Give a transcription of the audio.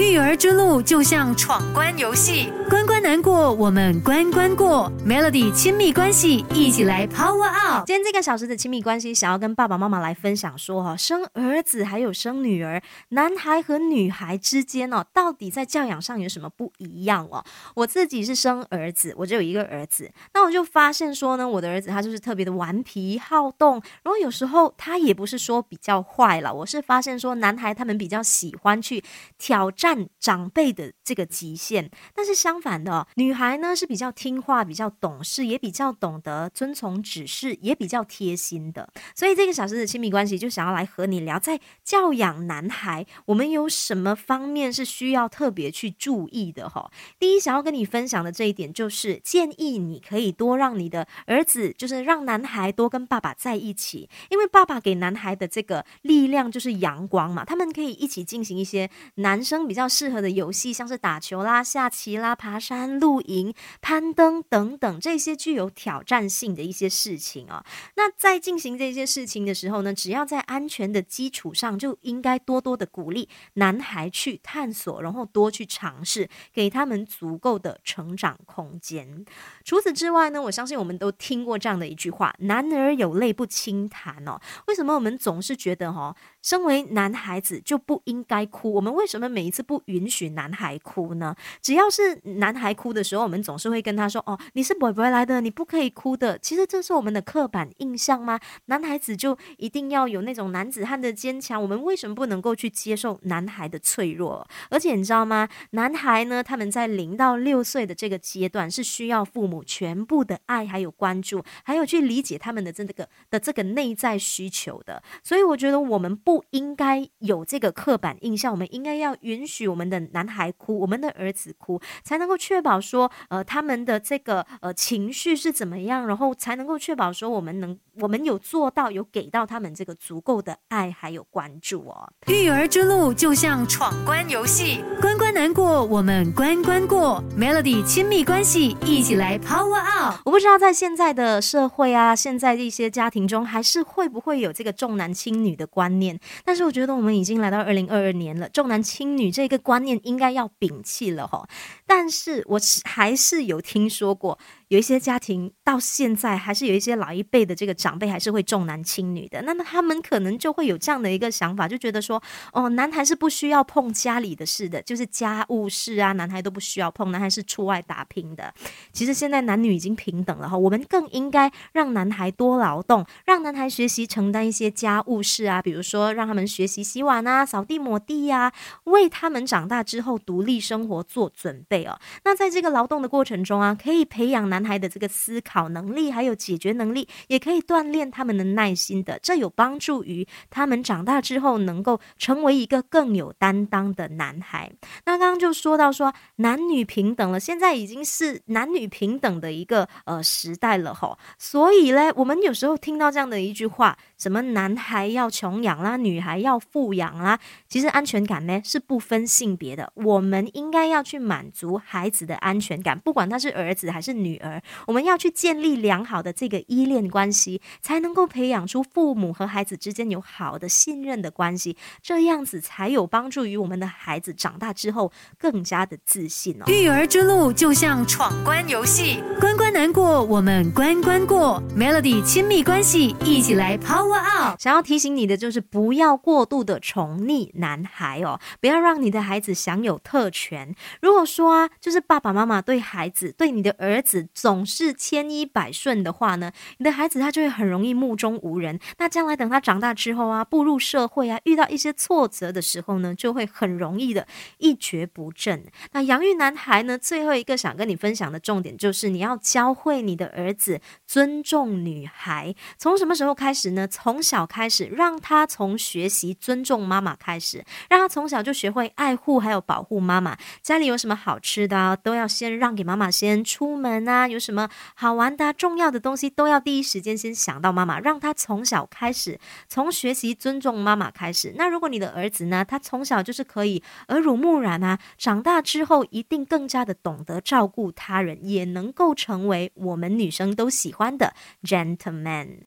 育儿之路就像闯关游戏，关关难过，我们关关过。Melody 亲密关系，一起来 Power Up。今天这个小时的亲密关系，想要跟爸爸妈妈来分享说哈，生儿子还有生女儿，男孩和女孩之间哦，到底在教养上有什么不一样哦？我自己是生儿子，我只有一个儿子，那我就发现说呢，我的儿子他就是特别的顽皮好动，然后有时候他也不是说比较坏了，我是发现说男孩他们比较喜欢去挑战。占长辈的这个极限，但是相反的，女孩呢是比较听话、比较懂事，也比较懂得遵从指示，也比较贴心的。所以这个小时的亲密关系就想要来和你聊，在教养男孩，我们有什么方面是需要特别去注意的哈？第一，想要跟你分享的这一点就是建议你可以多让你的儿子，就是让男孩多跟爸爸在一起，因为爸爸给男孩的这个力量就是阳光嘛，他们可以一起进行一些男生比。比较适合的游戏，像是打球啦、下棋啦、爬山、露营、攀登等等这些具有挑战性的一些事情啊。那在进行这些事情的时候呢，只要在安全的基础上，就应该多多的鼓励男孩去探索，然后多去尝试，给他们足够的成长空间。除此之外呢，我相信我们都听过这样的一句话：“男儿有泪不轻弹”哦。为什么我们总是觉得哈，身为男孩子就不应该哭？我们为什么每一次不允许男孩哭呢？只要是男孩哭的时候，我们总是会跟他说：“哦，你是不会来的，你不可以哭的。”其实这是我们的刻板印象吗？男孩子就一定要有那种男子汉的坚强？我们为什么不能够去接受男孩的脆弱？而且你知道吗？男孩呢，他们在零到六岁的这个阶段是需要父母全部的爱，还有关注，还有去理解他们的这个的这个内在需求的。所以我觉得我们不应该有这个刻板印象，我们应该要允许。许我们的男孩哭，我们的儿子哭，才能够确保说，呃，他们的这个呃情绪是怎么样，然后才能够确保说，我们能，我们有做到，有给到他们这个足够的爱还有关注哦。育儿之路就像闯关游戏，关关难过，我们关关过。Melody 亲密关系，一起来 Power Up。我不知道在现在的社会啊，现在的一些家庭中，还是会不会有这个重男轻女的观念？但是我觉得我们已经来到二零二二年了，重男轻女这。这个观念应该要摒弃了哈，但是我还是有听说过。有一些家庭到现在还是有一些老一辈的这个长辈还是会重男轻女的，那么他们可能就会有这样的一个想法，就觉得说，哦，男孩是不需要碰家里的事的，就是家务事啊，男孩都不需要碰，男孩是出外打拼的。其实现在男女已经平等了哈，我们更应该让男孩多劳动，让男孩学习承担一些家务事啊，比如说让他们学习洗碗啊、扫地抹地呀，为他们长大之后独立生活做准备哦。那在这个劳动的过程中啊，可以培养。男孩的这个思考能力，还有解决能力，也可以锻炼他们的耐心的，这有帮助于他们长大之后能够成为一个更有担当的男孩。那刚刚就说到说男女平等了，现在已经是男女平等的一个呃时代了吼，所以嘞，我们有时候听到这样的一句话，什么男孩要穷养啦，女孩要富养啦，其实安全感呢是不分性别的，我们应该要去满足孩子的安全感，不管他是儿子还是女。我们要去建立良好的这个依恋关系，才能够培养出父母和孩子之间有好的信任的关系，这样子才有帮助于我们的孩子长大之后更加的自信哦。育儿之路就像闯关游戏，关关难过，我们关关过。Melody 亲密关系，一起来 Power Up。想要提醒你的就是不要过度的宠溺男孩哦，不要让你的孩子享有特权。如果说啊，就是爸爸妈妈对孩子对你的儿子。总是千依百顺的话呢，你的孩子他就会很容易目中无人。那将来等他长大之后啊，步入社会啊，遇到一些挫折的时候呢，就会很容易的一蹶不振。那养育男孩呢，最后一个想跟你分享的重点就是，你要教会你的儿子尊重女孩。从什么时候开始呢？从小开始，让他从学习尊重妈妈开始，让他从小就学会爱护还有保护妈妈。家里有什么好吃的，都要先让给妈妈先出门啊。有什么好玩的、重要的东西，都要第一时间先想到妈妈，让他从小开始，从学习尊重妈妈开始。那如果你的儿子呢，他从小就是可以耳濡目染啊，长大之后一定更加的懂得照顾他人，也能够成为我们女生都喜欢的 gentleman。